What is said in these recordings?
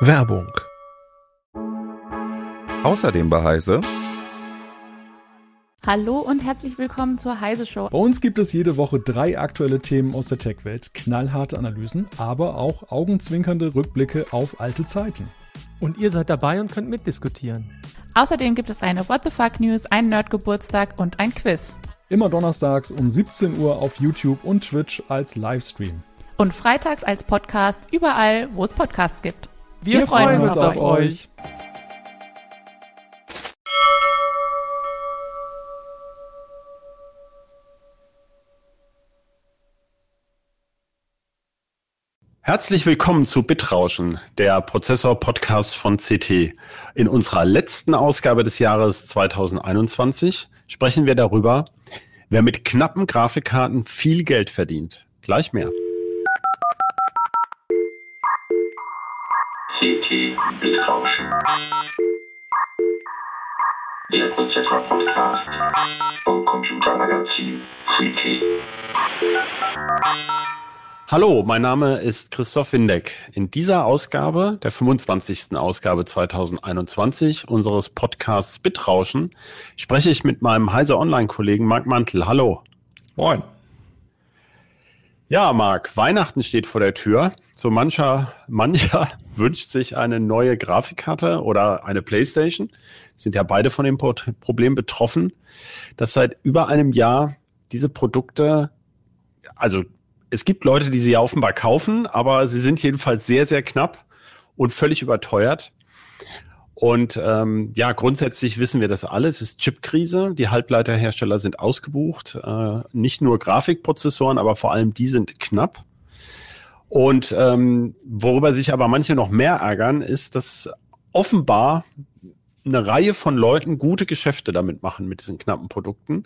Werbung. Außerdem bei Heise. Hallo und herzlich willkommen zur Heise Show. Bei uns gibt es jede Woche drei aktuelle Themen aus der Tech-Welt, knallharte Analysen, aber auch augenzwinkernde Rückblicke auf alte Zeiten. Und ihr seid dabei und könnt mitdiskutieren. Außerdem gibt es eine What the Fuck News, einen Nerdgeburtstag und ein Quiz. Immer donnerstags um 17 Uhr auf YouTube und Twitch als Livestream. Und freitags als Podcast überall, wo es Podcasts gibt. Wir, Wir freuen, freuen uns auf, auf euch. Herzlich willkommen zu Bitrauschen, der Prozessor-Podcast von CT. In unserer letzten Ausgabe des Jahres 2021 sprechen wir darüber, wer mit knappen Grafikkarten viel Geld verdient. Gleich mehr. CT Bitrauschen. Der Prozessor-Podcast vom Computermagazin CT. Hallo, mein Name ist Christoph Windeck. In dieser Ausgabe, der 25. Ausgabe 2021 unseres Podcasts Bitrauschen, spreche ich mit meinem Heise Online-Kollegen Marc Mantel. Hallo. Moin. Ja, Marc, Weihnachten steht vor der Tür. So mancher, mancher wünscht sich eine neue Grafikkarte oder eine Playstation. Sind ja beide von dem Problem betroffen, dass seit über einem Jahr diese Produkte, also es gibt Leute, die sie ja offenbar kaufen, aber sie sind jedenfalls sehr, sehr knapp und völlig überteuert. Und ähm, ja, grundsätzlich wissen wir das alle. Es ist Chipkrise. Die Halbleiterhersteller sind ausgebucht. Äh, nicht nur Grafikprozessoren, aber vor allem die sind knapp. Und ähm, worüber sich aber manche noch mehr ärgern, ist, dass offenbar eine Reihe von Leuten gute Geschäfte damit machen mit diesen knappen Produkten.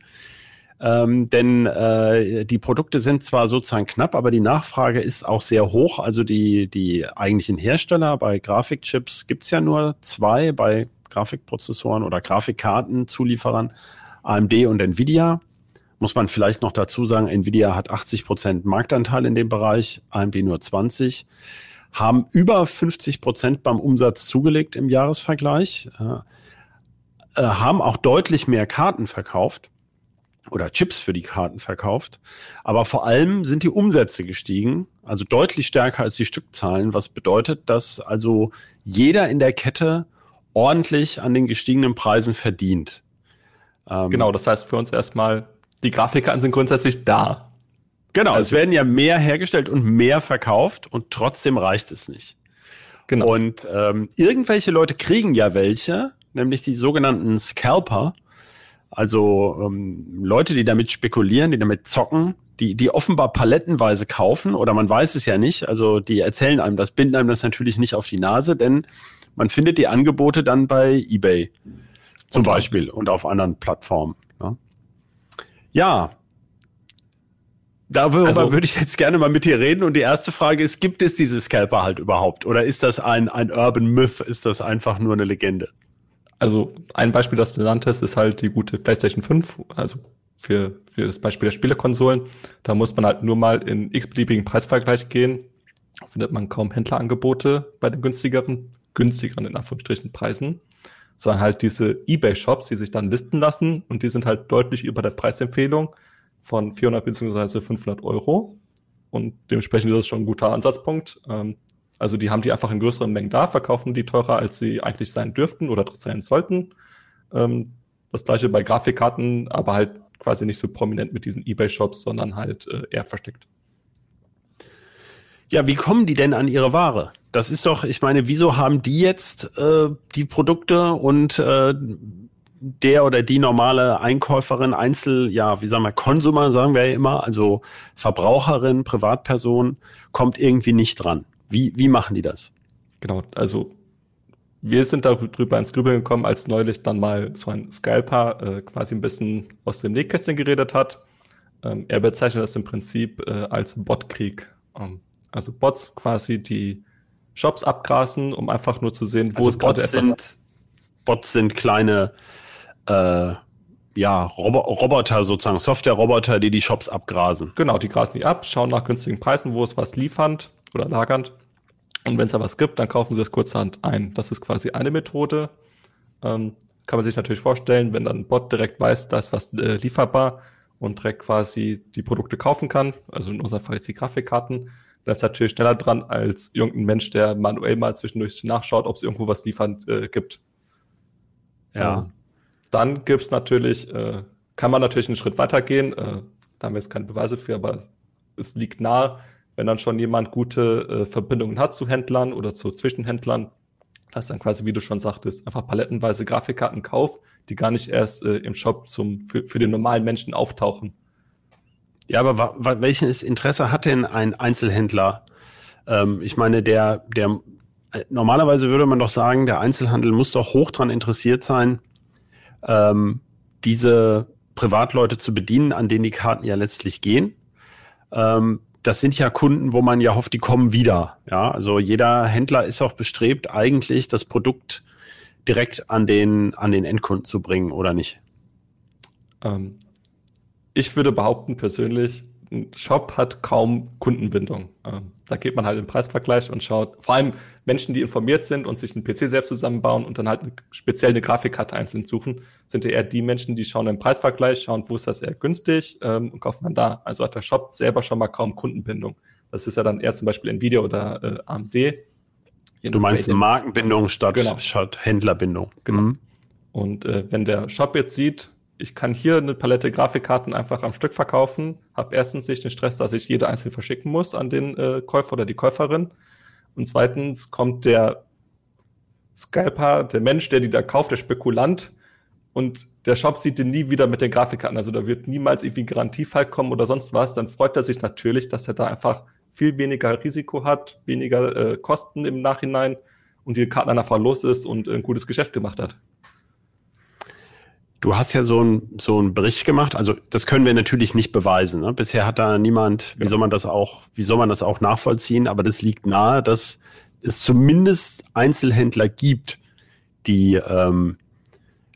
Ähm, denn äh, die Produkte sind zwar sozusagen knapp, aber die Nachfrage ist auch sehr hoch. Also die, die eigentlichen Hersteller bei Grafikchips gibt's ja nur zwei, bei Grafikprozessoren oder Grafikkartenzulieferern, AMD und Nvidia. Muss man vielleicht noch dazu sagen, Nvidia hat 80 Prozent Marktanteil in dem Bereich, AMD nur 20 haben über 50 Prozent beim Umsatz zugelegt im Jahresvergleich, äh, äh, haben auch deutlich mehr Karten verkauft oder Chips für die Karten verkauft. Aber vor allem sind die Umsätze gestiegen, also deutlich stärker als die Stückzahlen, was bedeutet, dass also jeder in der Kette ordentlich an den gestiegenen Preisen verdient. Ähm, genau, das heißt für uns erstmal, die Grafikkarten sind grundsätzlich da. Genau, also, es werden ja mehr hergestellt und mehr verkauft und trotzdem reicht es nicht. Genau. Und ähm, irgendwelche Leute kriegen ja welche, nämlich die sogenannten Scalper also ähm, Leute, die damit spekulieren, die damit zocken, die, die offenbar palettenweise kaufen oder man weiß es ja nicht. Also die erzählen einem das, binden einem das natürlich nicht auf die Nase, denn man findet die Angebote dann bei eBay zum und Beispiel und auf anderen Plattformen. Ne? Ja, Darüber also, würde ich jetzt gerne mal mit dir reden. Und die erste Frage ist, gibt es diese Scalper halt überhaupt? Oder ist das ein, ein Urban Myth? Ist das einfach nur eine Legende? Also ein Beispiel, das du nanntest, ist halt die gute PlayStation 5, also für, für das Beispiel der Spielekonsolen. Da muss man halt nur mal in x-beliebigen Preisvergleich gehen. Findet man kaum Händlerangebote bei den günstigeren, günstigeren in Anführungsstrichen Preisen, sondern halt diese Ebay-Shops, die sich dann listen lassen und die sind halt deutlich über der Preisempfehlung von 400 bzw. 500 Euro. Und dementsprechend ist das schon ein guter Ansatzpunkt. Ähm, also die haben die einfach in größeren Mengen da, verkaufen die teurer, als sie eigentlich sein dürften oder sein sollten. Ähm, das gleiche bei Grafikkarten, aber halt quasi nicht so prominent mit diesen Ebay-Shops, sondern halt äh, eher versteckt. Ja, wie kommen die denn an ihre Ware? Das ist doch, ich meine, wieso haben die jetzt äh, die Produkte und äh, der oder die normale Einkäuferin, Einzel, ja, wie sagen wir, Konsumer, sagen wir ja immer, also Verbraucherin, Privatperson, kommt irgendwie nicht dran. Wie, wie machen die das? Genau, also wir sind darüber ins Grübeln gekommen, als neulich dann mal so ein Scalper äh, quasi ein bisschen aus dem Nähkästchen geredet hat. Ähm, er bezeichnet das im Prinzip äh, als Botkrieg. Ähm, also Bots quasi, die Shops abgrasen, um einfach nur zu sehen, wo also es gerade etwas... Sind, Bots sind kleine äh, ja, Robo Roboter sozusagen, Software-Roboter, die die Shops abgrasen. Genau, die grasen die ab, schauen nach günstigen Preisen, wo es was liefernd oder lagernd Und wenn es da was gibt, dann kaufen sie das kurzerhand ein. Das ist quasi eine Methode. Ähm, kann man sich natürlich vorstellen, wenn dann ein Bot direkt weiß, da ist was äh, lieferbar und direkt quasi die Produkte kaufen kann, also in unserem Fall jetzt die Grafikkarten, dann ist natürlich schneller dran als irgendein Mensch, der manuell mal zwischendurch nachschaut, ob es irgendwo was liefernd äh, gibt. Ja. Ähm, dann gibt's natürlich, äh, kann man natürlich einen Schritt weitergehen. Äh, da haben wir jetzt keine Beweise für, aber es, es liegt nahe, wenn dann schon jemand gute äh, Verbindungen hat zu Händlern oder zu Zwischenhändlern, dass dann quasi, wie du schon sagtest, einfach palettenweise Grafikkarten kauft, die gar nicht erst äh, im Shop zum, für, für den normalen Menschen auftauchen. Ja, aber welches Interesse hat denn ein Einzelhändler? Ähm, ich meine, der, der äh, normalerweise würde man doch sagen, der Einzelhandel muss doch hoch dran interessiert sein, ähm, diese Privatleute zu bedienen, an denen die Karten ja letztlich gehen. Ähm, das sind ja Kunden, wo man ja hofft, die kommen wieder. Ja, also jeder Händler ist auch bestrebt, eigentlich das Produkt direkt an den, an den Endkunden zu bringen, oder nicht? Ähm, ich würde behaupten persönlich, ein Shop hat kaum Kundenbindung. Ähm, da geht man halt im Preisvergleich und schaut, vor allem Menschen, die informiert sind und sich einen PC selbst zusammenbauen und dann halt speziell eine Grafikkarte einzeln suchen, sind ja eher die Menschen, die schauen im Preisvergleich, schauen, wo ist das eher günstig ähm, und kaufen dann da. Also hat der Shop selber schon mal kaum Kundenbindung. Das ist ja dann eher zum Beispiel Nvidia oder äh, AMD. Du meinst Markenbindung statt, genau. statt Händlerbindung. Genau. Mhm. Und äh, wenn der Shop jetzt sieht, ich kann hier eine Palette Grafikkarten einfach am Stück verkaufen, habe erstens nicht den Stress, dass ich jede einzeln verschicken muss an den äh, Käufer oder die Käuferin. Und zweitens kommt der Scalper, der Mensch, der die da kauft, der Spekulant, und der Shop sieht den nie wieder mit den Grafikkarten. Also da wird niemals irgendwie Garantiefall kommen oder sonst was. Dann freut er sich natürlich, dass er da einfach viel weniger Risiko hat, weniger äh, Kosten im Nachhinein und die Karten einfach los ist und ein gutes Geschäft gemacht hat. Du hast ja so ein so ein Bericht gemacht. Also das können wir natürlich nicht beweisen. Ne? Bisher hat da niemand. Wie ja. soll man das auch? Wie soll man das auch nachvollziehen? Aber das liegt nahe, dass es zumindest Einzelhändler gibt, die ähm,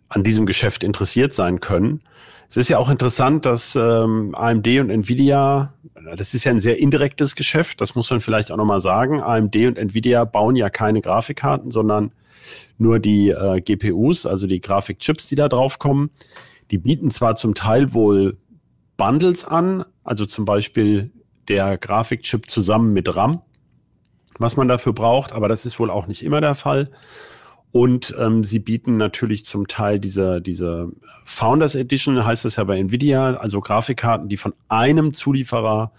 an diesem Geschäft interessiert sein können. Es ist ja auch interessant, dass ähm, AMD und Nvidia, das ist ja ein sehr indirektes Geschäft, das muss man vielleicht auch nochmal sagen. AMD und Nvidia bauen ja keine Grafikkarten, sondern nur die äh, GPUs, also die Grafikchips, die da drauf kommen. Die bieten zwar zum Teil wohl Bundles an, also zum Beispiel der Grafikchip zusammen mit RAM, was man dafür braucht, aber das ist wohl auch nicht immer der Fall. Und ähm, sie bieten natürlich zum Teil diese, diese Founders Edition, heißt es ja bei Nvidia, also Grafikkarten, die von einem Zulieferer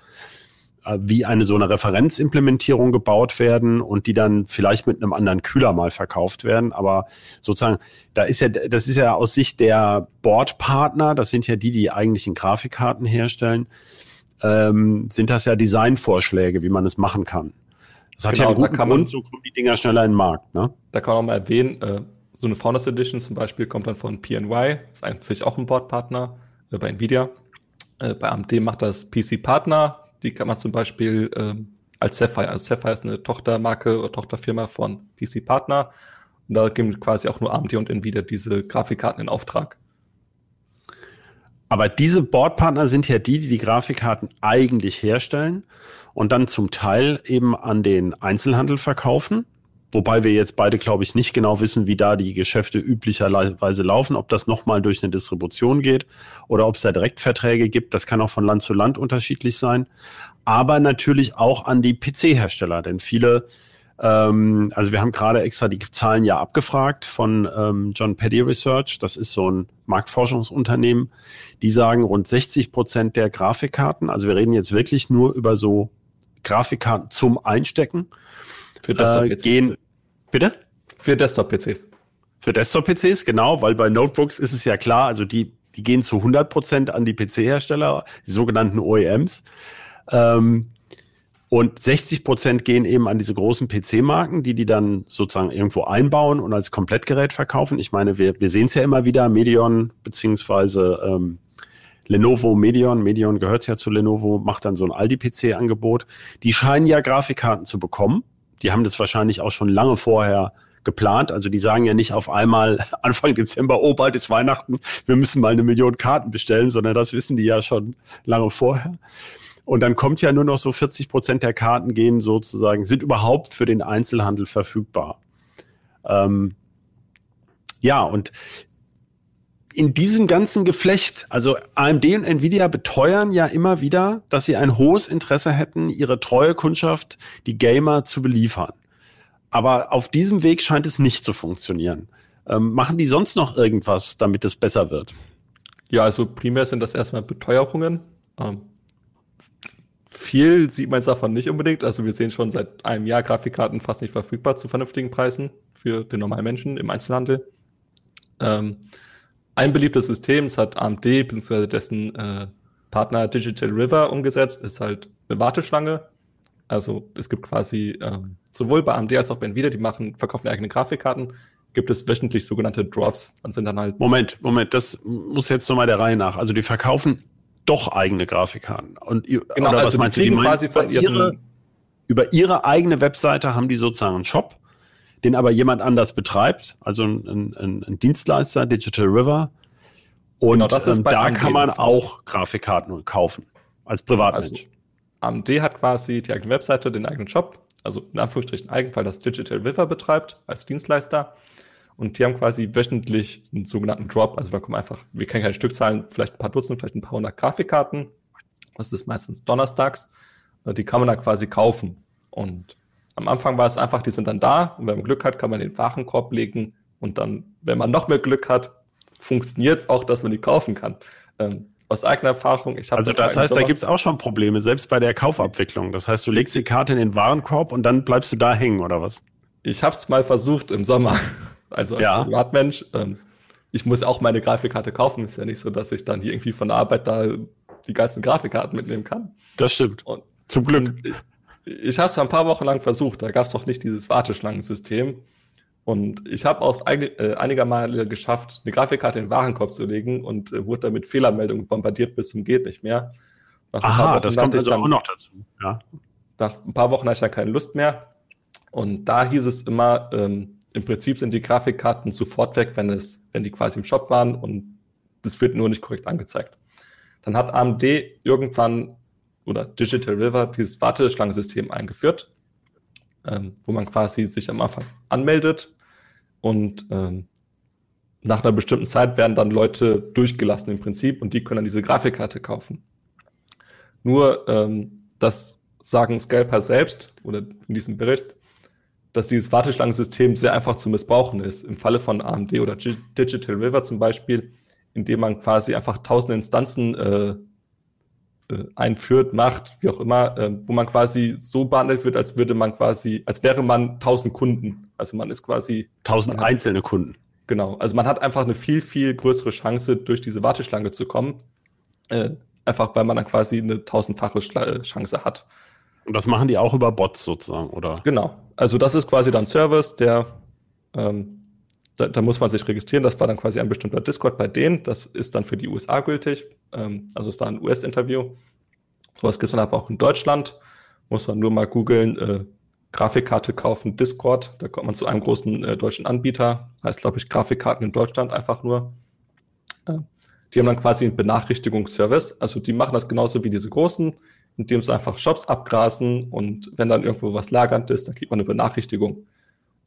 äh, wie eine so eine Referenzimplementierung gebaut werden und die dann vielleicht mit einem anderen Kühler mal verkauft werden. Aber sozusagen, da ist ja, das ist ja aus Sicht der Boardpartner, das sind ja die, die eigentlichen Grafikkarten herstellen, ähm, sind das ja Designvorschläge, wie man es machen kann. Das hat genau, ja einen guten Grund, so kommen die Dinger schneller in den Markt. Ne? Da kann man auch mal erwähnen, äh, so eine Founders Edition zum Beispiel kommt dann von PNY, ist eigentlich auch ein Boardpartner äh, bei Nvidia. Äh, bei AMD macht das PC Partner, die kann man zum Beispiel ähm, als Sapphire, also Sapphire ist eine Tochtermarke oder Tochterfirma von PC Partner. Und da geben quasi auch nur AMD und Nvidia diese Grafikkarten in Auftrag. Aber diese Boardpartner sind ja die, die die Grafikkarten eigentlich herstellen und dann zum Teil eben an den Einzelhandel verkaufen. Wobei wir jetzt beide, glaube ich, nicht genau wissen, wie da die Geschäfte üblicherweise laufen, ob das nochmal durch eine Distribution geht oder ob es da Direktverträge gibt. Das kann auch von Land zu Land unterschiedlich sein. Aber natürlich auch an die PC-Hersteller, denn viele, ähm, also wir haben gerade extra die Zahlen ja abgefragt von ähm, John Petty Research. Das ist so ein Marktforschungsunternehmen. Die sagen, rund 60 Prozent der Grafikkarten, also wir reden jetzt wirklich nur über so Grafikkarten zum Einstecken, für Desktop-PCs. Äh, gehen, bitte? Für Desktop-PCs. Für Desktop-PCs, genau, weil bei Notebooks ist es ja klar, also die, die gehen zu 100 Prozent an die PC-Hersteller, die sogenannten OEMs. Ähm, und 60 Prozent gehen eben an diese großen PC-Marken, die die dann sozusagen irgendwo einbauen und als Komplettgerät verkaufen. Ich meine, wir, wir sehen es ja immer wieder, Medion beziehungsweise ähm, Lenovo Medion, Medion gehört ja zu Lenovo, macht dann so ein Aldi-PC-Angebot. Die scheinen ja Grafikkarten zu bekommen die haben das wahrscheinlich auch schon lange vorher geplant. Also die sagen ja nicht auf einmal Anfang Dezember, oh, bald ist Weihnachten, wir müssen mal eine Million Karten bestellen, sondern das wissen die ja schon lange vorher. Und dann kommt ja nur noch so 40 Prozent der Karten gehen sozusagen, sind überhaupt für den Einzelhandel verfügbar. Ähm, ja, und in diesem ganzen Geflecht, also AMD und Nvidia beteuern ja immer wieder, dass sie ein hohes Interesse hätten, ihre treue Kundschaft, die Gamer, zu beliefern. Aber auf diesem Weg scheint es nicht zu funktionieren. Ähm, machen die sonst noch irgendwas, damit es besser wird? Ja, also primär sind das erstmal Beteuerungen. Ähm, viel sieht man davon nicht unbedingt. Also wir sehen schon seit einem Jahr Grafikkarten fast nicht verfügbar zu vernünftigen Preisen für den normalen Menschen im Einzelhandel. Ähm, ein beliebtes System, das hat AMD bzw. dessen äh, Partner Digital River umgesetzt, ist halt eine Warteschlange. Also es gibt quasi ähm, sowohl bei AMD als auch bei Nvidia, die machen, verkaufen eigene Grafikkarten, gibt es wöchentlich sogenannte Drops. Dann sind dann halt. Moment, Moment, das muss jetzt nochmal der Reihe nach. Also die verkaufen doch eigene Grafikkarten. Und genau, oder also was meinst die du? Die quasi von ihren ihre, über ihre eigene Webseite haben die sozusagen einen Shop, den aber jemand anders betreibt, also ein, ein, ein Dienstleister, Digital River. Und genau, ähm, da AMD kann man auch Grafikkarten kaufen als Privatmensch. Also, AMD hat quasi die eigene Webseite, den eigenen Shop, also in Anführungsstrichen eigen, weil das Digital River betreibt als Dienstleister. Und die haben quasi wöchentlich einen sogenannten Drop. Also da kommen einfach, wir kennen keine Stückzahlen, vielleicht ein paar Dutzend, vielleicht ein paar hundert Grafikkarten. Das ist meistens donnerstags. Die kann man da quasi kaufen. Und am Anfang war es einfach, die sind dann da. Und wenn man Glück hat, kann man den Warenkorb legen. Und dann, wenn man noch mehr Glück hat, funktioniert es auch, dass man die kaufen kann. Ähm, aus eigener Erfahrung, ich habe Also das, das heißt, da gibt es auch schon Probleme, selbst bei der Kaufabwicklung. Das heißt, du legst die Karte in den Warenkorb und dann bleibst du da hängen, oder was? Ich habe es mal versucht im Sommer. Also als ja. Privatmensch. Ähm, ich muss auch meine Grafikkarte kaufen. Ist ja nicht so, dass ich dann hier irgendwie von der Arbeit da die ganzen Grafikkarten mitnehmen kann. Das stimmt. Und, Zum Glück. ich, ich habe es ein paar Wochen lang versucht. Da gab es noch nicht dieses Warteschlangensystem. Und ich habe auch einig, äh, einiger Male geschafft, eine Grafikkarte in den Warenkorb zu legen und äh, wurde damit Fehlermeldungen bombardiert bis zum geht nicht mehr. Nach Aha, das kommt also dann, auch noch dazu. Ja. Nach ein paar Wochen hatte ich dann keine Lust mehr. Und da hieß es immer, ähm, im Prinzip sind die Grafikkarten sofort weg, wenn es, wenn die quasi im Shop waren und das wird nur nicht korrekt angezeigt. Dann hat AMD irgendwann oder Digital River dieses Warteschlangensystem eingeführt, ähm, wo man quasi sich am Anfang anmeldet und ähm, nach einer bestimmten Zeit werden dann Leute durchgelassen im Prinzip und die können dann diese Grafikkarte kaufen. Nur ähm, das sagen Scalper selbst oder in diesem Bericht, dass dieses Warteschlangensystem sehr einfach zu missbrauchen ist. Im Falle von AMD oder G Digital River zum Beispiel, indem man quasi einfach tausende Instanzen äh, äh, einführt, macht, wie auch immer, äh, wo man quasi so behandelt wird, als würde man quasi, als wäre man tausend Kunden. Also man ist quasi tausend einzelne Kunden. Genau. Also man hat einfach eine viel, viel größere Chance, durch diese Warteschlange zu kommen. Äh, einfach weil man dann quasi eine tausendfache Chance hat. Und das machen die auch über Bots sozusagen, oder? Genau. Also das ist quasi dann Service, der ähm, da, da muss man sich registrieren. Das war dann quasi ein bestimmter Discord bei denen. Das ist dann für die USA gültig. Ähm, also es war ein US-Interview. Sowas gibt es dann aber auch in Deutschland. Muss man nur mal googeln, äh, Grafikkarte kaufen, Discord. Da kommt man zu einem großen äh, deutschen Anbieter. Heißt, glaube ich, Grafikkarten in Deutschland einfach nur. Äh, die haben dann quasi einen Benachrichtigungsservice. Also die machen das genauso wie diese großen indem sie einfach Shops abgrasen und wenn dann irgendwo was lagernd ist, dann kriegt man eine Benachrichtigung.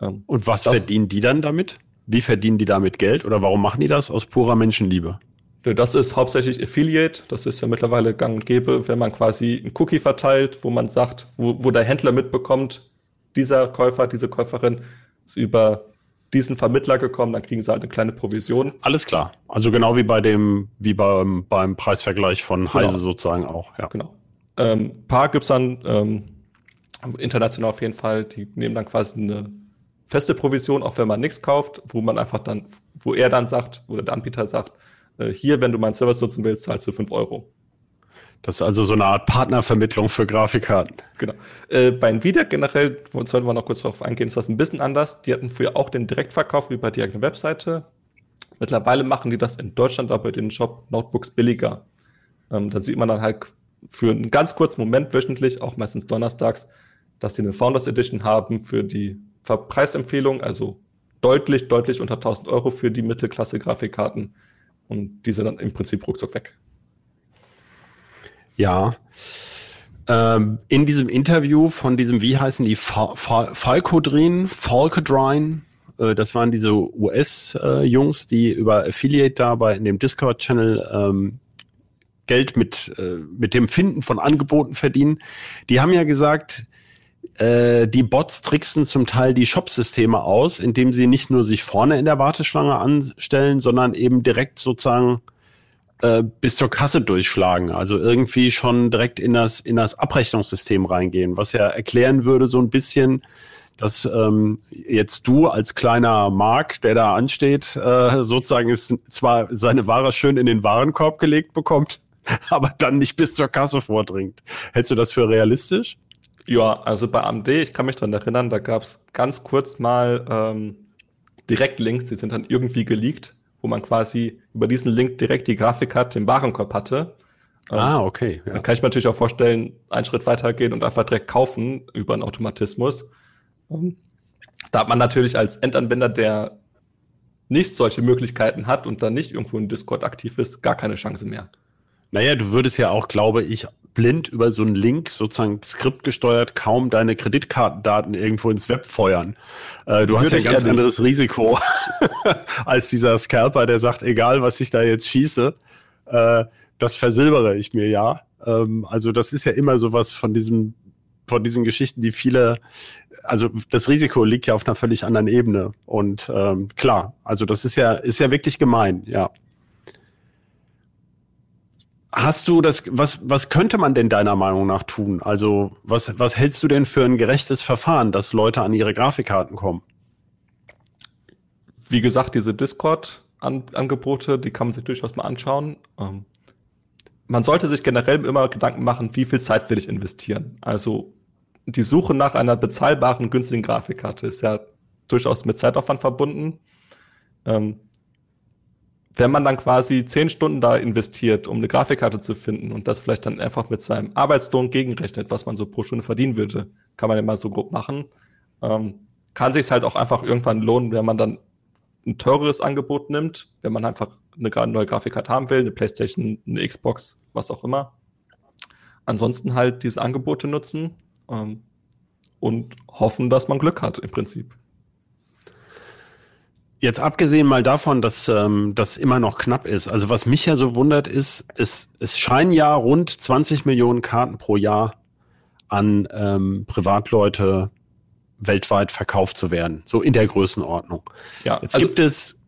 Ähm, und was verdienen die dann damit? Wie verdienen die damit Geld oder warum machen die das? Aus purer Menschenliebe. Das ist hauptsächlich Affiliate. Das ist ja mittlerweile gang und gäbe, wenn man quasi einen Cookie verteilt, wo man sagt, wo, wo der Händler mitbekommt, dieser Käufer, diese Käuferin ist über diesen Vermittler gekommen, dann kriegen sie halt eine kleine Provision. Alles klar. Also genau wie bei dem, wie beim, beim Preisvergleich von genau. Heise sozusagen auch. Ja. Genau. Ähm, paar gibt's dann ähm, international auf jeden Fall, die nehmen dann quasi eine feste Provision, auch wenn man nichts kauft, wo man einfach dann, wo er dann sagt, oder der Anbieter sagt, äh, hier, wenn du meinen Service nutzen willst, zahlst du fünf Euro. Das ist also so eine Art Partnervermittlung für Grafikkarten. Genau. Äh, bei Nvidia generell, sollten wir noch kurz darauf eingehen, ist das ein bisschen anders. Die hatten früher auch den Direktverkauf über die eigene Webseite. Mittlerweile machen die das in Deutschland aber den Shop Notebooks billiger. Ähm, da sieht man dann halt für einen ganz kurzen Moment wöchentlich, auch meistens donnerstags, dass sie eine Founders Edition haben für die Preisempfehlung, also deutlich, deutlich unter 1000 Euro für die Mittelklasse-Grafikkarten und die sind dann im Prinzip ruckzuck weg. Ja. ähm, in diesem Interview von diesem, wie heißen die, Falcodrin, Falcodrine, äh, das waren diese US-Jungs, die über Affiliate da bei in dem Discord-Channel ähm, Geld mit, äh, mit dem Finden von Angeboten verdienen. Die haben ja gesagt, äh, die Bots tricksen zum Teil die Shop-Systeme aus, indem sie nicht nur sich vorne in der Warteschlange anstellen, sondern eben direkt sozusagen äh, bis zur Kasse durchschlagen. Also irgendwie schon direkt in das, in das Abrechnungssystem reingehen, was ja erklären würde so ein bisschen, dass ähm, jetzt du als kleiner Mark, der da ansteht, äh, sozusagen ist zwar seine Ware schön in den Warenkorb gelegt bekommt, aber dann nicht bis zur Kasse vordringt. Hältst du das für realistisch? Ja, also bei AMD, ich kann mich daran erinnern, da gab es ganz kurz mal ähm, Direktlinks, die sind dann irgendwie geleakt, wo man quasi über diesen Link direkt die Grafikkarte im Warenkorb hatte. Ähm, ah, okay. Ja. Dann kann ich mir natürlich auch vorstellen, einen Schritt weitergehen und einfach direkt kaufen über einen Automatismus. Und da hat man natürlich als Endanwender, der nicht solche Möglichkeiten hat und dann nicht irgendwo in Discord aktiv ist, gar keine Chance mehr. Naja, du würdest ja auch, glaube ich, blind über so einen Link, sozusagen skriptgesteuert, kaum deine Kreditkartendaten irgendwo ins Web feuern. Äh, du hast ja ein ganz anderes Risiko als dieser Scalper, der sagt, egal was ich da jetzt schieße, äh, das versilbere ich mir ja. Ähm, also das ist ja immer sowas von diesem von diesen Geschichten, die viele, also das Risiko liegt ja auf einer völlig anderen Ebene. Und ähm, klar, also das ist ja, ist ja wirklich gemein, ja. Hast du das, was, was könnte man denn deiner Meinung nach tun? Also, was, was hältst du denn für ein gerechtes Verfahren, dass Leute an ihre Grafikkarten kommen? Wie gesagt, diese Discord-Angebote, die kann man sich durchaus mal anschauen. Ähm, man sollte sich generell immer Gedanken machen, wie viel Zeit will ich investieren? Also, die Suche nach einer bezahlbaren, günstigen Grafikkarte ist ja durchaus mit Zeitaufwand verbunden. Ähm, wenn man dann quasi zehn Stunden da investiert, um eine Grafikkarte zu finden und das vielleicht dann einfach mit seinem Arbeitslohn gegenrechnet, was man so pro Stunde verdienen würde, kann man ja mal so grob machen, ähm, kann sich halt auch einfach irgendwann lohnen, wenn man dann ein teureres Angebot nimmt, wenn man einfach eine neue Grafikkarte haben will, eine Playstation, eine Xbox, was auch immer. Ansonsten halt diese Angebote nutzen ähm, und hoffen, dass man Glück hat im Prinzip. Jetzt abgesehen mal davon, dass ähm, das immer noch knapp ist. Also was mich ja so wundert ist, es, es scheinen ja rund 20 Millionen Karten pro Jahr an ähm, Privatleute weltweit verkauft zu werden. So in der Größenordnung. Ja, Jetzt also, gibt es,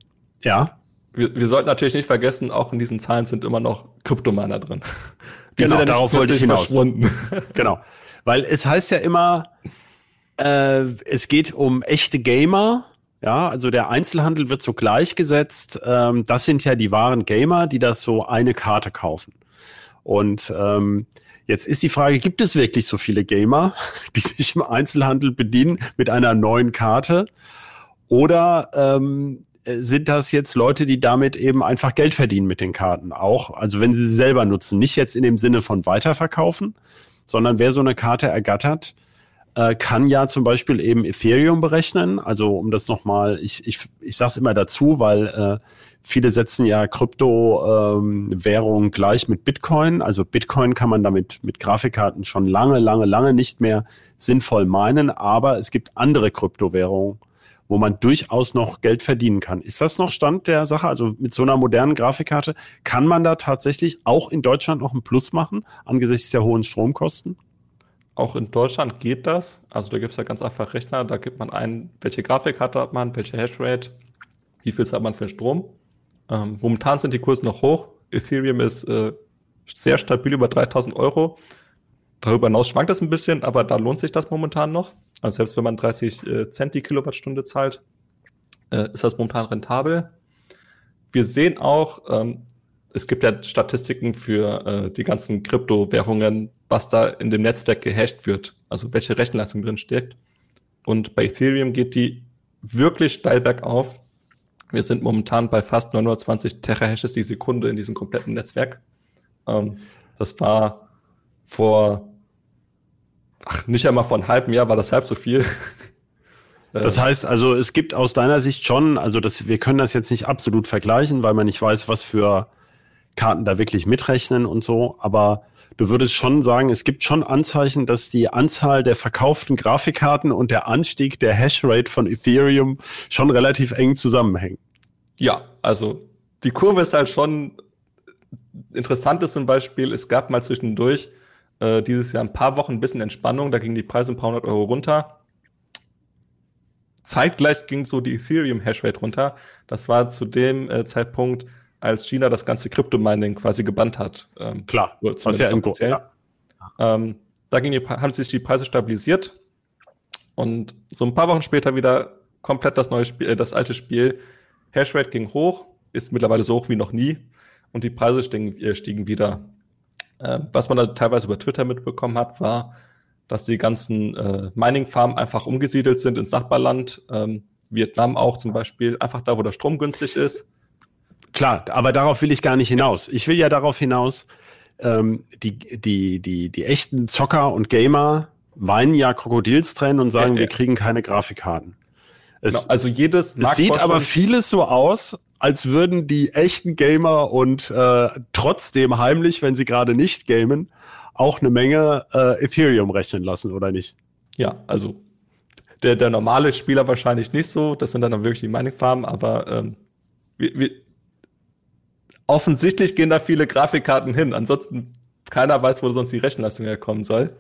ja. Wir, wir sollten natürlich nicht vergessen, auch in diesen Zahlen sind immer noch Kryptominer drin. Die genau, ja darauf wollte ich hinaus. verschwunden. genau. Weil es heißt ja immer, äh, es geht um echte Gamer, ja, also der Einzelhandel wird so gleichgesetzt. Ähm, das sind ja die wahren Gamer, die das so eine Karte kaufen. Und ähm, jetzt ist die Frage, gibt es wirklich so viele Gamer, die sich im Einzelhandel bedienen mit einer neuen Karte? Oder ähm, sind das jetzt Leute, die damit eben einfach Geld verdienen mit den Karten? Auch, also wenn sie sie selber nutzen, nicht jetzt in dem Sinne von weiterverkaufen, sondern wer so eine Karte ergattert, äh, kann ja zum Beispiel eben Ethereum berechnen. Also um das nochmal, ich, ich, ich sage es immer dazu, weil äh, viele setzen ja Kryptowährungen ähm, gleich mit Bitcoin. Also Bitcoin kann man damit mit Grafikkarten schon lange, lange, lange nicht mehr sinnvoll meinen, aber es gibt andere Kryptowährungen, wo man durchaus noch Geld verdienen kann. Ist das noch Stand der Sache? Also mit so einer modernen Grafikkarte kann man da tatsächlich auch in Deutschland noch einen Plus machen angesichts der hohen Stromkosten? Auch in Deutschland geht das. Also da gibt es ja ganz einfach Rechner, da gibt man ein, welche Grafikkarte hat man, welche Hashrate, wie viel zahlt man für Strom. Ähm, momentan sind die Kurse noch hoch. Ethereum ist äh, sehr stabil über 3000 Euro. Darüber hinaus schwankt es ein bisschen, aber da lohnt sich das momentan noch. Also selbst wenn man 30 äh, Cent die Kilowattstunde zahlt, äh, ist das momentan rentabel. Wir sehen auch, ähm, es gibt ja Statistiken für äh, die ganzen Kryptowährungen, was da in dem Netzwerk gehasht wird, also welche Rechenleistung drin steckt. Und bei Ethereum geht die wirklich steil bergauf. Wir sind momentan bei fast 920 Terahashes die Sekunde in diesem kompletten Netzwerk. Ähm, das war vor, ach, nicht einmal vor einem halben Jahr war das halb so viel. Das heißt also, es gibt aus deiner Sicht schon, also das, wir können das jetzt nicht absolut vergleichen, weil man nicht weiß, was für Karten da wirklich mitrechnen und so, aber du würdest schon sagen, es gibt schon Anzeichen, dass die Anzahl der verkauften Grafikkarten und der Anstieg der Hashrate von Ethereum schon relativ eng zusammenhängen. Ja, also die Kurve ist halt schon interessant ist zum Beispiel, es gab mal zwischendurch äh, dieses Jahr ein paar Wochen ein bisschen Entspannung, da gingen die Preise ein paar hundert Euro runter. Zeitgleich ging so die Ethereum-Hashrate runter. Das war zu dem äh, Zeitpunkt, als China das ganze Kryptomining quasi gebannt hat. Ähm, Klar, was ja offiziell. Ja. Ähm, da ging die, haben sich die Preise stabilisiert und so ein paar Wochen später wieder komplett das neue Spiel, äh, das alte Spiel. Hashrate ging hoch, ist mittlerweile so hoch wie noch nie und die Preise stiegen, äh, stiegen wieder. Äh, was man da teilweise über Twitter mitbekommen hat, war, dass die ganzen äh, Mining-Farmen einfach umgesiedelt sind ins Nachbarland. Ähm, Vietnam auch zum Beispiel, einfach da, wo der Strom günstig ist. Klar, aber darauf will ich gar nicht hinaus. Ich will ja darauf hinaus, ähm, die, die, die, die echten Zocker und Gamer weinen ja Krokodilstränen und sagen, ja, ja. wir kriegen keine Grafikkarten. Es, genau, also jedes es sieht aber vieles so aus, als würden die echten Gamer und äh, trotzdem heimlich, wenn sie gerade nicht gamen, auch eine Menge äh, Ethereum rechnen lassen, oder nicht? Ja, also der, der normale Spieler wahrscheinlich nicht so. Das sind dann wirklich die Mining-Farmen, aber ähm, wir, wir, offensichtlich gehen da viele Grafikkarten hin. Ansonsten keiner weiß, wo sonst die Rechenleistung herkommen soll.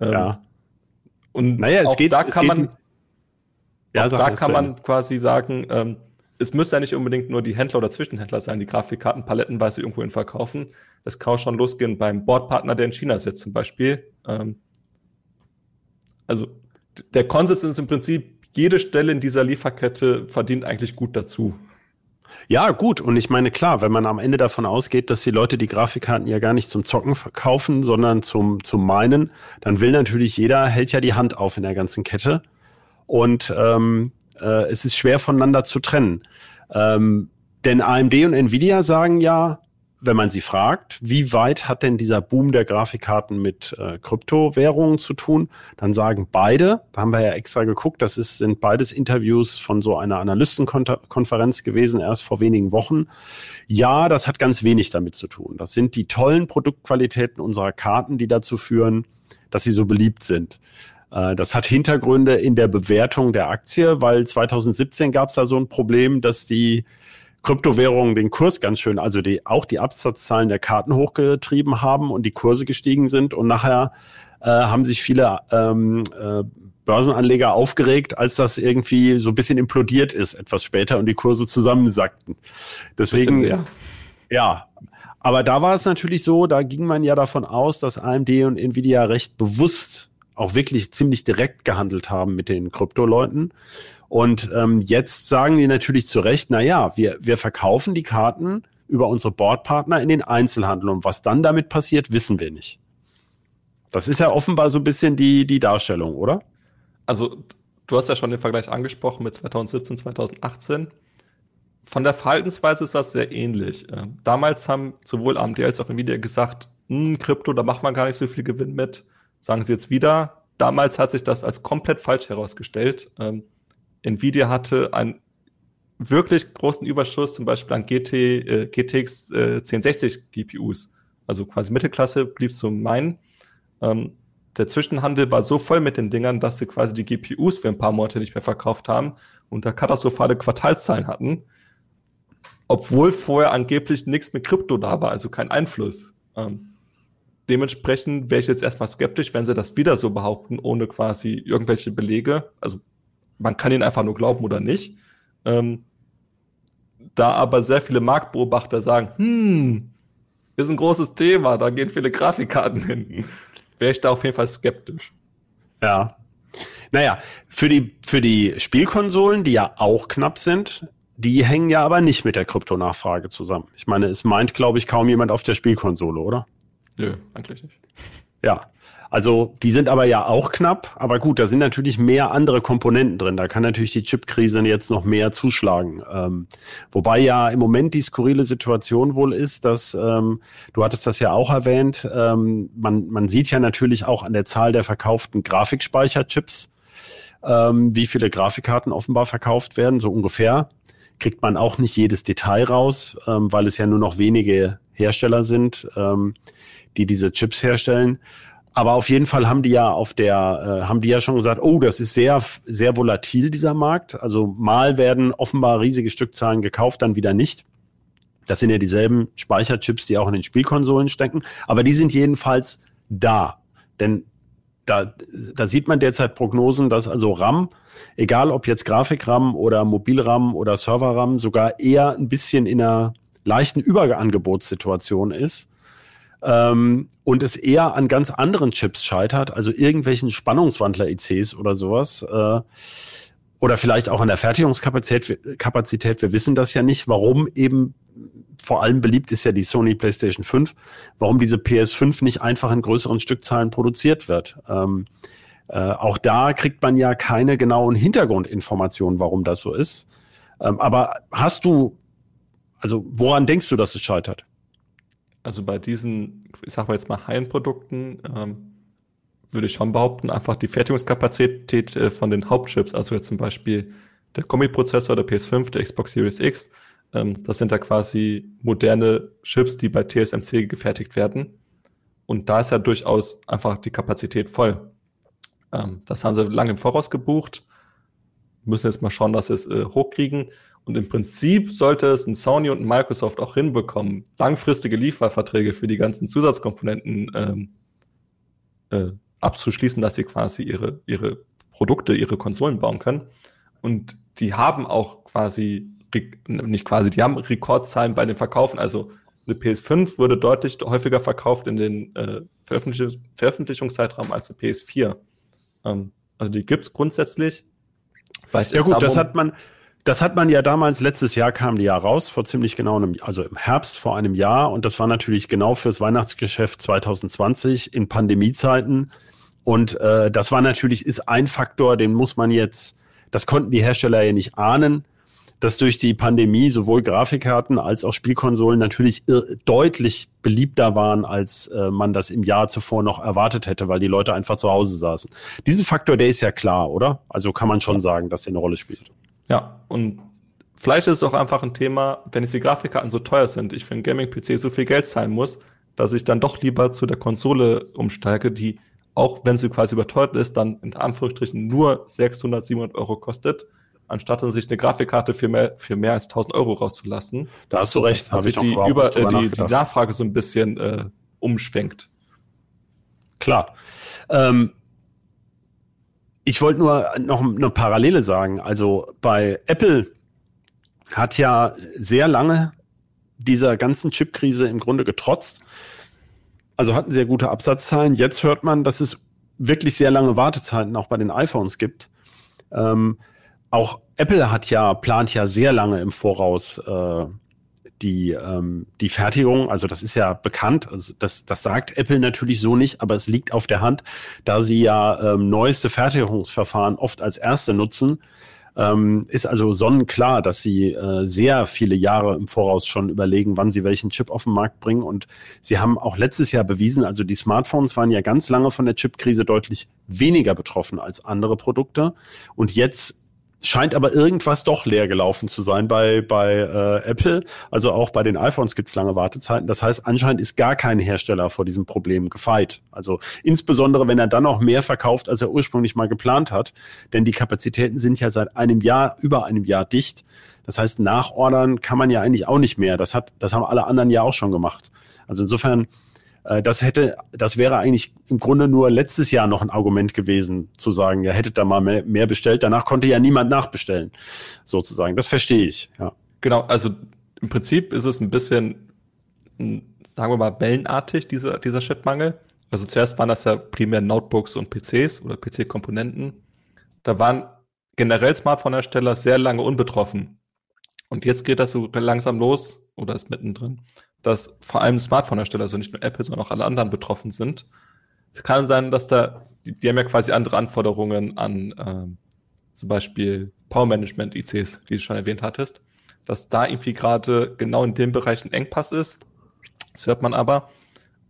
Ähm, ja. Und naja, es geht, da kann man, ja, da kann man quasi sagen, ähm, es müsste ja nicht unbedingt nur die Händler oder Zwischenhändler sein, die Grafikkarten palettenweise irgendwohin verkaufen. Das kann auch schon losgehen beim Boardpartner, der in China sitzt zum Beispiel. Ähm, also der Konsens ist im Prinzip, jede Stelle in dieser Lieferkette verdient eigentlich gut dazu. Ja, gut. Und ich meine, klar, wenn man am Ende davon ausgeht, dass die Leute die Grafikkarten ja gar nicht zum Zocken verkaufen, sondern zum, zum Meinen, dann will natürlich jeder, hält ja die Hand auf in der ganzen Kette. Und ähm, äh, es ist schwer voneinander zu trennen. Ähm, denn AMD und Nvidia sagen ja, wenn man sie fragt, wie weit hat denn dieser Boom der Grafikkarten mit äh, Kryptowährungen zu tun, dann sagen beide, da haben wir ja extra geguckt, das ist, sind beides Interviews von so einer Analystenkonferenz gewesen, erst vor wenigen Wochen. Ja, das hat ganz wenig damit zu tun. Das sind die tollen Produktqualitäten unserer Karten, die dazu führen, dass sie so beliebt sind. Äh, das hat Hintergründe in der Bewertung der Aktie, weil 2017 gab es da so ein Problem, dass die Kryptowährungen den Kurs ganz schön, also die, auch die Absatzzahlen der Karten hochgetrieben haben und die Kurse gestiegen sind und nachher äh, haben sich viele ähm, äh, Börsenanleger aufgeregt, als das irgendwie so ein bisschen implodiert ist etwas später und die Kurse zusammensackten. Deswegen, ja. ja. Aber da war es natürlich so, da ging man ja davon aus, dass AMD und Nvidia recht bewusst auch wirklich ziemlich direkt gehandelt haben mit den Kryptoleuten. Und ähm, jetzt sagen die natürlich zu Recht, na ja, wir, wir verkaufen die Karten über unsere Boardpartner in den Einzelhandel. Und was dann damit passiert, wissen wir nicht. Das ist ja offenbar so ein bisschen die, die Darstellung, oder? Also, du hast ja schon den Vergleich angesprochen mit 2017, 2018. Von der Verhaltensweise ist das sehr ähnlich. Ähm, damals haben sowohl AMD als auch Nvidia gesagt, hm, Krypto, da macht man gar nicht so viel Gewinn mit sagen sie jetzt wieder. Damals hat sich das als komplett falsch herausgestellt. Ähm, Nvidia hatte einen wirklich großen Überschuss, zum Beispiel an GT, äh, GTX äh, 1060 GPUs. Also quasi Mittelklasse blieb zum meinen. Ähm, der Zwischenhandel war so voll mit den Dingern, dass sie quasi die GPUs für ein paar Monate nicht mehr verkauft haben und da katastrophale Quartalzahlen hatten. Obwohl vorher angeblich nichts mit Krypto da war, also kein Einfluss. Ähm, dementsprechend wäre ich jetzt erstmal skeptisch, wenn sie das wieder so behaupten, ohne quasi irgendwelche Belege. Also man kann ihnen einfach nur glauben oder nicht. Ähm, da aber sehr viele Marktbeobachter sagen, hm, ist ein großes Thema, da gehen viele Grafikkarten hin, wäre ich da auf jeden Fall skeptisch. Ja. Naja, für die, für die Spielkonsolen, die ja auch knapp sind, die hängen ja aber nicht mit der Kryptonachfrage zusammen. Ich meine, es meint, glaube ich, kaum jemand auf der Spielkonsole, oder? Nö, eigentlich nicht. Ja. Also die sind aber ja auch knapp, aber gut, da sind natürlich mehr andere Komponenten drin. Da kann natürlich die Chipkrise jetzt noch mehr zuschlagen. Ähm, wobei ja im Moment die skurrile Situation wohl ist, dass ähm, du hattest das ja auch erwähnt, ähm, man, man sieht ja natürlich auch an der Zahl der verkauften Grafikspeicherchips, ähm, wie viele Grafikkarten offenbar verkauft werden, so ungefähr. kriegt man auch nicht jedes Detail raus, ähm, weil es ja nur noch wenige Hersteller sind, ähm, die diese Chips herstellen. Aber auf jeden Fall haben die ja auf der, äh, haben die ja schon gesagt, oh, das ist sehr, sehr volatil, dieser Markt. Also mal werden offenbar riesige Stückzahlen gekauft, dann wieder nicht. Das sind ja dieselben Speicherchips, die auch in den Spielkonsolen stecken. Aber die sind jedenfalls da. Denn da, da sieht man derzeit Prognosen, dass also RAM, egal ob jetzt Grafik-RAM oder Mobil-RAM oder Server-RAM, sogar eher ein bisschen in einer leichten Überangebotssituation ist ähm, und es eher an ganz anderen Chips scheitert, also irgendwelchen Spannungswandler-ICs oder sowas. Äh, oder vielleicht auch an der Fertigungskapazität. Kapazität. Wir wissen das ja nicht, warum eben vor allem beliebt ist ja die Sony PlayStation 5, warum diese PS5 nicht einfach in größeren Stückzahlen produziert wird. Ähm, äh, auch da kriegt man ja keine genauen Hintergrundinformationen, warum das so ist. Ähm, aber hast du, also woran denkst du, dass es scheitert? Also bei diesen, ich sag mal jetzt mal High-End-Produkten, ähm, würde ich schon behaupten, einfach die Fertigungskapazität äh, von den Hauptchips, also jetzt zum Beispiel der Kombi-Prozessor der PS5, der Xbox Series X, ähm, das sind ja quasi moderne Chips, die bei TSMC gefertigt werden. Und da ist ja durchaus einfach die Kapazität voll. Ähm, das haben sie lange im Voraus gebucht. Müssen jetzt mal schauen, dass sie es äh, hochkriegen. Und im Prinzip sollte es ein Sony und ein Microsoft auch hinbekommen, langfristige Lieferverträge für die ganzen Zusatzkomponenten ähm, äh, abzuschließen, dass sie quasi ihre, ihre Produkte, ihre Konsolen bauen können. Und die haben auch quasi, nicht quasi, die haben Rekordzahlen bei den Verkaufen. Also eine PS5 wurde deutlich häufiger verkauft in den äh, Veröffentlichungs Veröffentlichungszeitraum als eine PS4. Ähm, also die gibt's grundsätzlich. Vielleicht ja gut, das hat man, das hat man ja damals, letztes Jahr kam die ja raus, vor ziemlich genau einem, also im Herbst vor einem Jahr. Und das war natürlich genau fürs Weihnachtsgeschäft 2020 in Pandemiezeiten. Und äh, das war natürlich, ist ein Faktor, den muss man jetzt, das konnten die Hersteller ja nicht ahnen, dass durch die Pandemie sowohl Grafikkarten als auch Spielkonsolen natürlich deutlich beliebter waren, als äh, man das im Jahr zuvor noch erwartet hätte, weil die Leute einfach zu Hause saßen. Diesen Faktor, der ist ja klar, oder? Also kann man schon sagen, dass der eine Rolle spielt. Ja, und vielleicht ist es auch einfach ein Thema, wenn jetzt die Grafikkarten so teuer sind, ich für einen Gaming-PC so viel Geld zahlen muss, dass ich dann doch lieber zu der Konsole umsteige, die, auch wenn sie quasi überteuert ist, dann in Anführungsstrichen nur 600, 700 Euro kostet, anstatt dann sich eine Grafikkarte für mehr, für mehr als 1000 Euro rauszulassen. Da hast du recht. Also ich die, über, äh, die, die Nachfrage so ein bisschen äh, umschwenkt. Klar. Ähm, ich wollte nur noch eine Parallele sagen. Also bei Apple hat ja sehr lange dieser ganzen Chipkrise im Grunde getrotzt. Also hatten sehr gute Absatzzahlen. Jetzt hört man, dass es wirklich sehr lange Wartezeiten auch bei den iPhones gibt. Ähm, auch Apple hat ja, plant ja sehr lange im Voraus äh, die, ähm, die Fertigung, also das ist ja bekannt, also das, das sagt Apple natürlich so nicht, aber es liegt auf der Hand, da sie ja ähm, neueste Fertigungsverfahren oft als erste nutzen, ähm, ist also sonnenklar, dass sie äh, sehr viele Jahre im Voraus schon überlegen, wann sie welchen Chip auf den Markt bringen. Und sie haben auch letztes Jahr bewiesen, also die Smartphones waren ja ganz lange von der Chipkrise deutlich weniger betroffen als andere Produkte. Und jetzt scheint aber irgendwas doch leer gelaufen zu sein bei, bei äh, Apple. Also auch bei den iPhones gibt es lange Wartezeiten. Das heißt, anscheinend ist gar kein Hersteller vor diesem Problem gefeit. Also insbesondere, wenn er dann noch mehr verkauft, als er ursprünglich mal geplant hat. Denn die Kapazitäten sind ja seit einem Jahr, über einem Jahr dicht. Das heißt, nachordern kann man ja eigentlich auch nicht mehr. Das hat, das haben alle anderen ja auch schon gemacht. Also insofern das hätte, das wäre eigentlich im Grunde nur letztes Jahr noch ein Argument gewesen, zu sagen, ja, hättet da mal mehr, mehr bestellt. Danach konnte ja niemand nachbestellen, sozusagen. Das verstehe ich, ja. Genau, also im Prinzip ist es ein bisschen, sagen wir mal, wellenartig, dieser, dieser Chipmangel. Also zuerst waren das ja primär Notebooks und PCs oder PC-Komponenten. Da waren generell Smartphone-Hersteller sehr lange unbetroffen. Und jetzt geht das so langsam los oder ist mittendrin, dass vor allem Smartphone-Hersteller, also nicht nur Apple, sondern auch alle anderen betroffen sind. Es kann sein, dass da, die, die haben ja quasi andere Anforderungen an ähm, zum Beispiel Power-Management-ICs, die du schon erwähnt hattest, dass da irgendwie gerade genau in dem Bereich ein Engpass ist. Das hört man aber.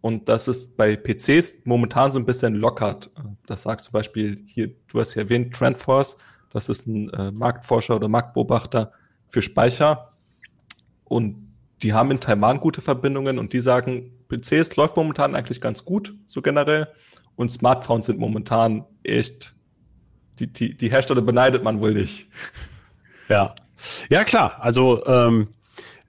Und dass es bei PCs momentan so ein bisschen lockert. Das sagt zum Beispiel hier, du hast ja erwähnt, Trendforce, das ist ein äh, Marktforscher oder Marktbeobachter für Speicher. Und die haben in Taiwan gute Verbindungen und die sagen, PCs läuft momentan eigentlich ganz gut, so generell. Und Smartphones sind momentan echt, die, die, die Hersteller beneidet man wohl nicht. Ja. Ja, klar. Also ähm,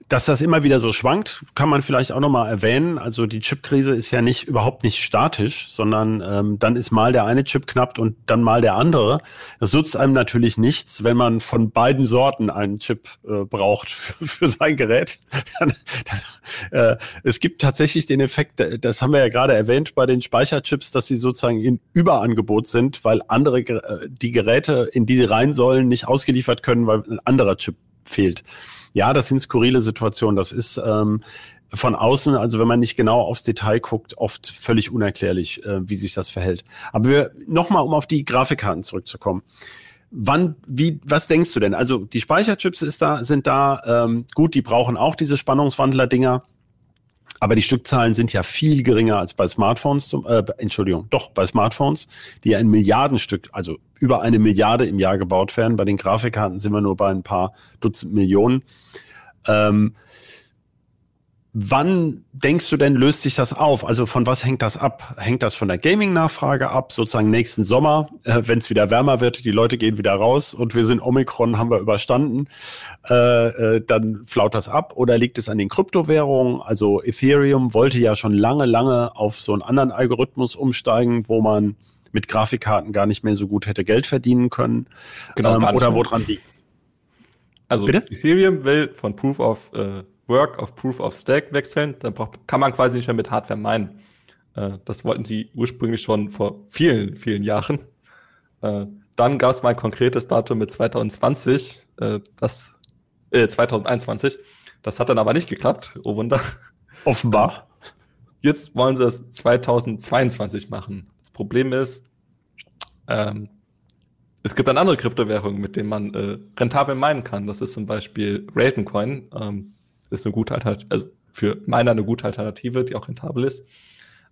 dass das immer wieder so schwankt, kann man vielleicht auch nochmal erwähnen. Also die Chipkrise ist ja nicht überhaupt nicht statisch, sondern ähm, dann ist mal der eine Chip knapp und dann mal der andere. Das nutzt einem natürlich nichts, wenn man von beiden Sorten einen Chip äh, braucht für, für sein Gerät. dann, dann, äh, es gibt tatsächlich den Effekt, das haben wir ja gerade erwähnt bei den Speicherchips, dass sie sozusagen in Überangebot sind, weil andere äh, die Geräte, in die sie rein sollen, nicht ausgeliefert können, weil ein anderer Chip fehlt. Ja, das sind skurrile Situationen. Das ist ähm, von außen, also wenn man nicht genau aufs Detail guckt, oft völlig unerklärlich, äh, wie sich das verhält. Aber wir nochmal, um auf die Grafikkarten zurückzukommen. Wann, wie, was denkst du denn? Also die Speicherchips ist da, sind da ähm, gut, die brauchen auch diese Spannungswandler-Dinger. Aber die Stückzahlen sind ja viel geringer als bei Smartphones, zum, äh, Entschuldigung, doch bei Smartphones, die ja ein Milliardenstück, also über eine Milliarde im Jahr gebaut werden. Bei den Grafikkarten sind wir nur bei ein paar Dutzend Millionen. Ähm, Wann denkst du denn, löst sich das auf? Also von was hängt das ab? Hängt das von der Gaming-Nachfrage ab? Sozusagen nächsten Sommer, äh, wenn es wieder wärmer wird, die Leute gehen wieder raus und wir sind Omikron, haben wir überstanden, äh, äh, dann flaut das ab? Oder liegt es an den Kryptowährungen? Also Ethereum wollte ja schon lange, lange auf so einen anderen Algorithmus umsteigen, wo man mit Grafikkarten gar nicht mehr so gut hätte Geld verdienen können. Genau, ähm, oder woran liegt Also Bitte? Ethereum will von Proof of äh Work auf Proof of Stack wechseln, dann braucht, kann man quasi nicht mehr mit Hardware meinen. Äh, das wollten die ursprünglich schon vor vielen, vielen Jahren. Äh, dann gab es mal ein konkretes Datum mit 2020, äh, das äh, 2021. Das hat dann aber nicht geklappt, oh Wunder. Offenbar. Jetzt wollen sie es 2022 machen. Das Problem ist, ähm, es gibt dann andere Kryptowährungen, mit denen man äh, rentabel meinen kann. Das ist zum Beispiel Ravencoin. Ähm, ist eine gute Alternative, also für meiner eine gute Alternative, die auch rentabel ist.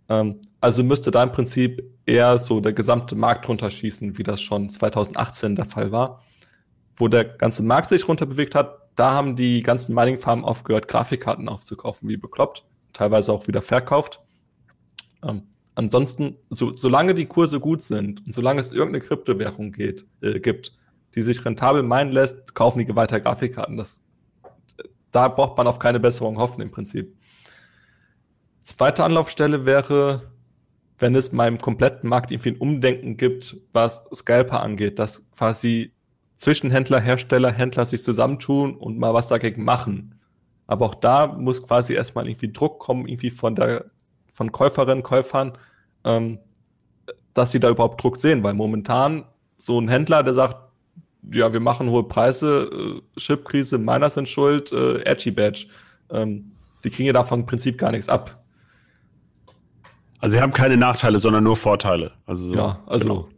Ähm, also müsste da im Prinzip eher so der gesamte Markt runterschießen, wie das schon 2018 der Fall war. Wo der ganze Markt sich runterbewegt hat, da haben die ganzen Mining-Farmen aufgehört, Grafikkarten aufzukaufen, wie bekloppt, teilweise auch wieder verkauft. Ähm, ansonsten, so, solange die Kurse gut sind und solange es irgendeine Kryptowährung geht, äh, gibt, die sich rentabel meinen lässt, kaufen die weiter Grafikkarten. Das da braucht man auf keine Besserung hoffen im Prinzip. Zweite Anlaufstelle wäre, wenn es meinem kompletten Markt irgendwie ein Umdenken gibt, was Scalper angeht, dass quasi Zwischenhändler, Hersteller, Händler sich zusammentun und mal was dagegen machen. Aber auch da muss quasi erstmal irgendwie Druck kommen, irgendwie von der, von Käuferinnen, Käufern, ähm, dass sie da überhaupt Druck sehen, weil momentan so ein Händler, der sagt, ja, wir machen hohe Preise, äh, Chipkrise, meiner sind schuld, äh, Edgy Badge. Ähm, die kriegen ja davon im Prinzip gar nichts ab. Also sie haben keine Nachteile, sondern nur Vorteile. Also so, ja, also genau.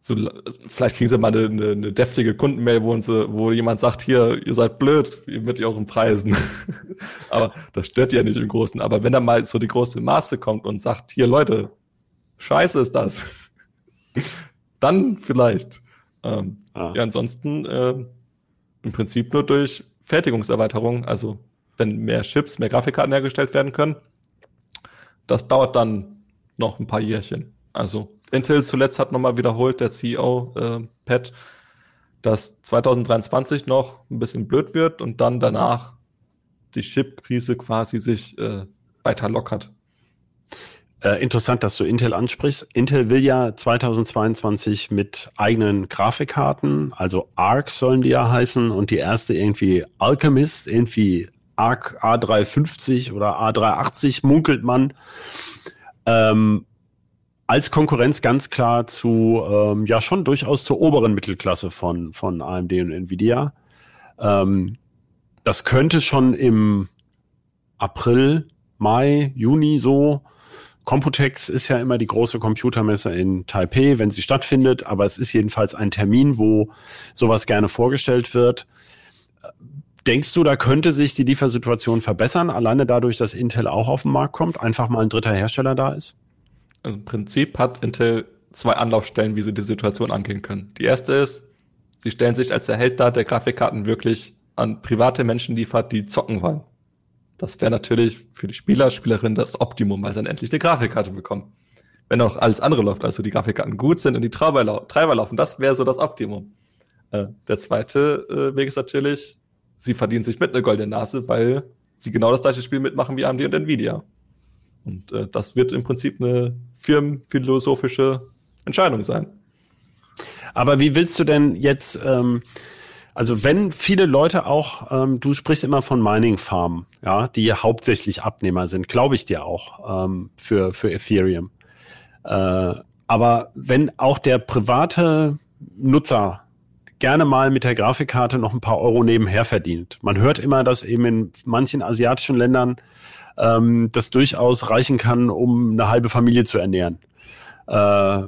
so, vielleicht kriegen sie mal eine, eine, eine deftige Kundenmail, wo, uns, wo jemand sagt, hier, ihr seid blöd mit euren Preisen. Aber das stört ja nicht im Großen. Aber wenn da mal so die große Maße kommt und sagt, hier Leute, scheiße ist das, dann vielleicht. Ähm, ah. Ja, ansonsten äh, im Prinzip nur durch Fertigungserweiterung, also wenn mehr Chips, mehr Grafikkarten hergestellt werden können. Das dauert dann noch ein paar Jährchen. Also Intel zuletzt hat nochmal wiederholt, der CEO äh, Pat, dass 2023 noch ein bisschen blöd wird und dann danach die Chip-Krise quasi sich äh, weiter lockert. Äh, interessant, dass du Intel ansprichst. Intel will ja 2022 mit eigenen Grafikkarten, also ARC sollen die ja heißen und die erste irgendwie Alchemist, irgendwie ARC A350 oder A380 munkelt man. Ähm, als Konkurrenz ganz klar zu, ähm, ja schon durchaus zur oberen Mittelklasse von, von AMD und Nvidia. Ähm, das könnte schon im April, Mai, Juni so Computex ist ja immer die große Computermesse in Taipei, wenn sie stattfindet, aber es ist jedenfalls ein Termin, wo sowas gerne vorgestellt wird. Denkst du, da könnte sich die Liefersituation verbessern, alleine dadurch, dass Intel auch auf den Markt kommt, einfach mal ein dritter Hersteller da ist? Also im Prinzip hat Intel zwei Anlaufstellen, wie sie die Situation angehen können. Die erste ist, sie stellen sich als der Held dar, der Grafikkarten wirklich an private Menschen liefert, die zocken wollen. Das wäre natürlich für die Spieler, Spielerin das Optimum, weil sie dann endlich eine Grafikkarte bekommen. Wenn auch alles andere läuft, also die Grafikkarten gut sind und die Treiber, lau Treiber laufen, das wäre so das Optimum. Äh, der zweite äh, Weg ist natürlich, sie verdienen sich mit eine goldene Nase, weil sie genau das gleiche Spiel mitmachen wie AMD und Nvidia. Und äh, das wird im Prinzip eine firmenphilosophische Entscheidung sein. Aber wie willst du denn jetzt, ähm, also wenn viele Leute auch, ähm, du sprichst immer von Mining-Farmen, ja, die hauptsächlich Abnehmer sind, glaube ich dir auch, ähm, für, für Ethereum. Äh, aber wenn auch der private Nutzer gerne mal mit der Grafikkarte noch ein paar Euro nebenher verdient. Man hört immer, dass eben in manchen asiatischen Ländern ähm, das durchaus reichen kann, um eine halbe Familie zu ernähren. Äh,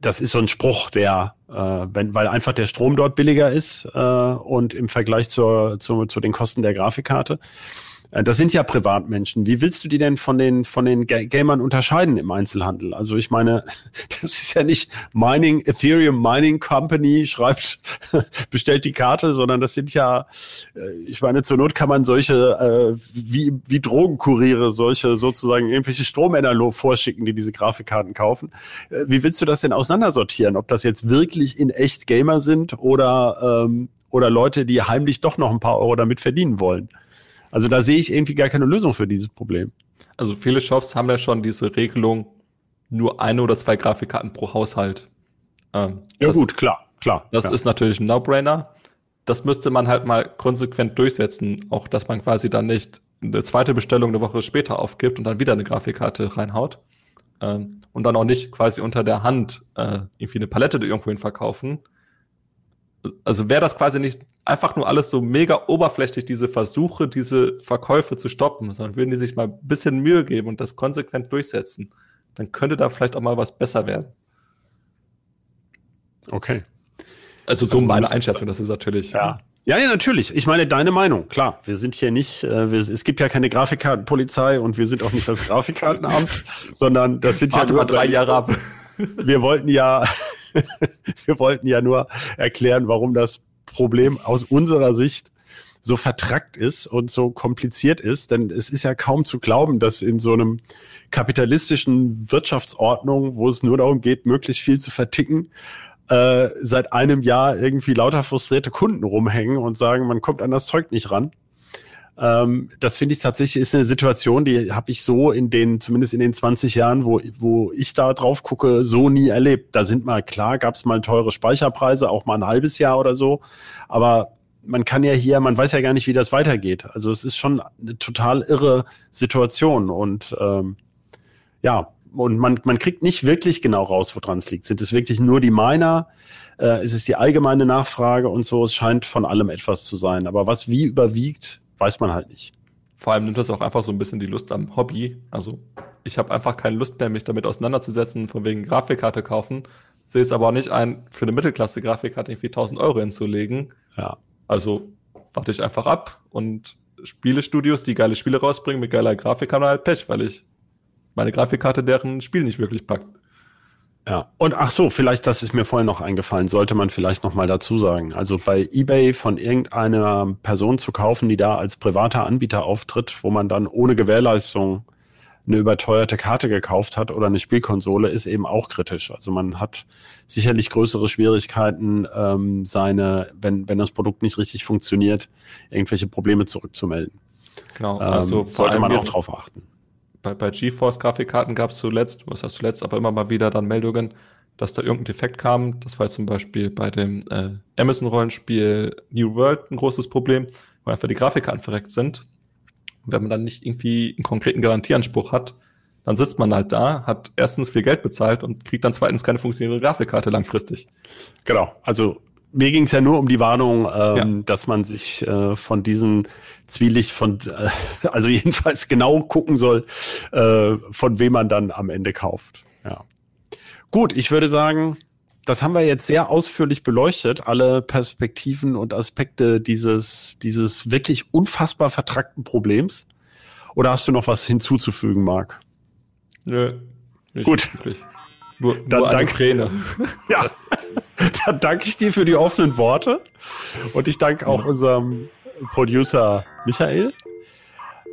das ist so ein Spruch, der, äh, wenn, weil einfach der Strom dort billiger ist äh, und im Vergleich zur, zu, zu den Kosten der Grafikkarte. Äh, das sind ja Privatmenschen. Wie willst du die denn von den, von den Gamern unterscheiden im Einzelhandel? Also ich meine, das ist ja nicht Mining, Ethereum Mining Company schreibt, bestellt die Karte, sondern das sind ja, äh, ich meine, zur Not kann man solche, äh, wie, wie Drogenkuriere, solche sozusagen irgendwelche Strommänner vorschicken, die diese Grafikkarten kaufen. Wie willst du das denn auseinandersortieren? Ob das jetzt wirklich in echt Gamer sind oder, ähm, oder Leute, die heimlich doch noch ein paar Euro damit verdienen wollen? Also da sehe ich irgendwie gar keine Lösung für dieses Problem. Also viele Shops haben ja schon diese Regelung, nur eine oder zwei Grafikkarten pro Haushalt. Ähm, ja das, gut, klar, klar. Das klar. ist natürlich ein No-Brainer. Das müsste man halt mal konsequent durchsetzen, auch dass man quasi dann nicht eine zweite Bestellung eine Woche später aufgibt und dann wieder eine Grafikkarte reinhaut. Ähm, und dann auch nicht quasi unter der Hand äh, irgendwie eine Palette irgendwohin verkaufen, also wäre das quasi nicht einfach nur alles so mega oberflächlich, diese Versuche, diese Verkäufe zu stoppen, sondern würden die sich mal ein bisschen Mühe geben und das konsequent durchsetzen, dann könnte da vielleicht auch mal was besser werden. Okay. Also so also meine Einschätzung, das ist natürlich. Ja. Ja, ja, natürlich. Ich meine, deine Meinung, klar. Wir sind hier nicht, äh, wir, es gibt ja keine Grafikkartenpolizei und wir sind auch nicht das Grafikkartenamt, sondern das sind Warte ja nur drei Jahre ab. Wir wollten ja, wir wollten ja nur erklären, warum das Problem aus unserer Sicht so vertrackt ist und so kompliziert ist, denn es ist ja kaum zu glauben, dass in so einem kapitalistischen Wirtschaftsordnung, wo es nur darum geht, möglichst viel zu verticken, äh, seit einem Jahr irgendwie lauter frustrierte Kunden rumhängen und sagen, man kommt an das Zeug nicht ran. Ähm, das finde ich tatsächlich ist eine Situation, die habe ich so in den, zumindest in den 20 Jahren, wo, wo ich da drauf gucke, so nie erlebt. Da sind mal klar, gab es mal teure Speicherpreise, auch mal ein halbes Jahr oder so. Aber man kann ja hier, man weiß ja gar nicht, wie das weitergeht. Also es ist schon eine total irre Situation und ähm, ja, und man, man kriegt nicht wirklich genau raus, woran es liegt. Sind es wirklich nur die Miner? Äh, ist es die allgemeine Nachfrage und so? Es scheint von allem etwas zu sein. Aber was wie überwiegt, weiß man halt nicht. Vor allem nimmt das auch einfach so ein bisschen die Lust am Hobby. Also ich habe einfach keine Lust mehr, mich damit auseinanderzusetzen, von wegen Grafikkarte kaufen. Sehe es aber auch nicht ein, für eine Mittelklasse-Grafikkarte irgendwie 1000 Euro hinzulegen. Ja. Also warte ich einfach ab und Spielestudios, die geile Spiele rausbringen mit geiler Grafik, haben halt Pech, weil ich meine Grafikkarte deren Spiel nicht wirklich packt. Ja, und ach so, vielleicht, das ist mir vorhin noch eingefallen, sollte man vielleicht noch mal dazu sagen. Also bei eBay von irgendeiner Person zu kaufen, die da als privater Anbieter auftritt, wo man dann ohne Gewährleistung eine überteuerte Karte gekauft hat oder eine Spielkonsole, ist eben auch kritisch. Also man hat sicherlich größere Schwierigkeiten, ähm, seine, wenn, wenn das Produkt nicht richtig funktioniert, irgendwelche Probleme zurückzumelden. Genau, also ähm, sollte man auch drauf achten bei, bei GeForce-Grafikkarten gab es zuletzt, was heißt zuletzt, aber immer mal wieder dann Meldungen, dass da irgendein Defekt kam. Das war zum Beispiel bei dem äh, Amazon-Rollenspiel New World ein großes Problem, wo einfach die Grafikkarten verreckt sind. Und wenn man dann nicht irgendwie einen konkreten Garantieanspruch hat, dann sitzt man halt da, hat erstens viel Geld bezahlt und kriegt dann zweitens keine funktionierende Grafikkarte langfristig. Genau, also mir ging es ja nur um die Warnung, ähm, ja. dass man sich äh, von diesen Zwielicht von, äh, also jedenfalls genau gucken soll, äh, von wem man dann am Ende kauft. Ja. Gut, ich würde sagen, das haben wir jetzt sehr ausführlich beleuchtet, alle Perspektiven und Aspekte dieses, dieses wirklich unfassbar vertrackten Problems. Oder hast du noch was hinzuzufügen, Marc? Nö. Gut. Wirklich. Nur, dann nur danke, Träne. Ja, dann danke ich dir für die offenen Worte und ich danke auch unserem Producer Michael.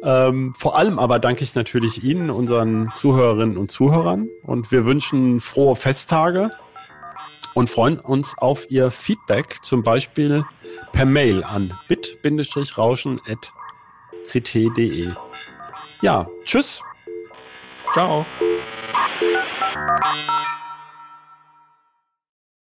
Ähm, vor allem aber danke ich natürlich Ihnen, unseren Zuhörerinnen und Zuhörern. Und wir wünschen frohe Festtage und freuen uns auf Ihr Feedback, zum Beispiel per Mail an bit-rauschen.ct.de. Ja, tschüss. Ciao.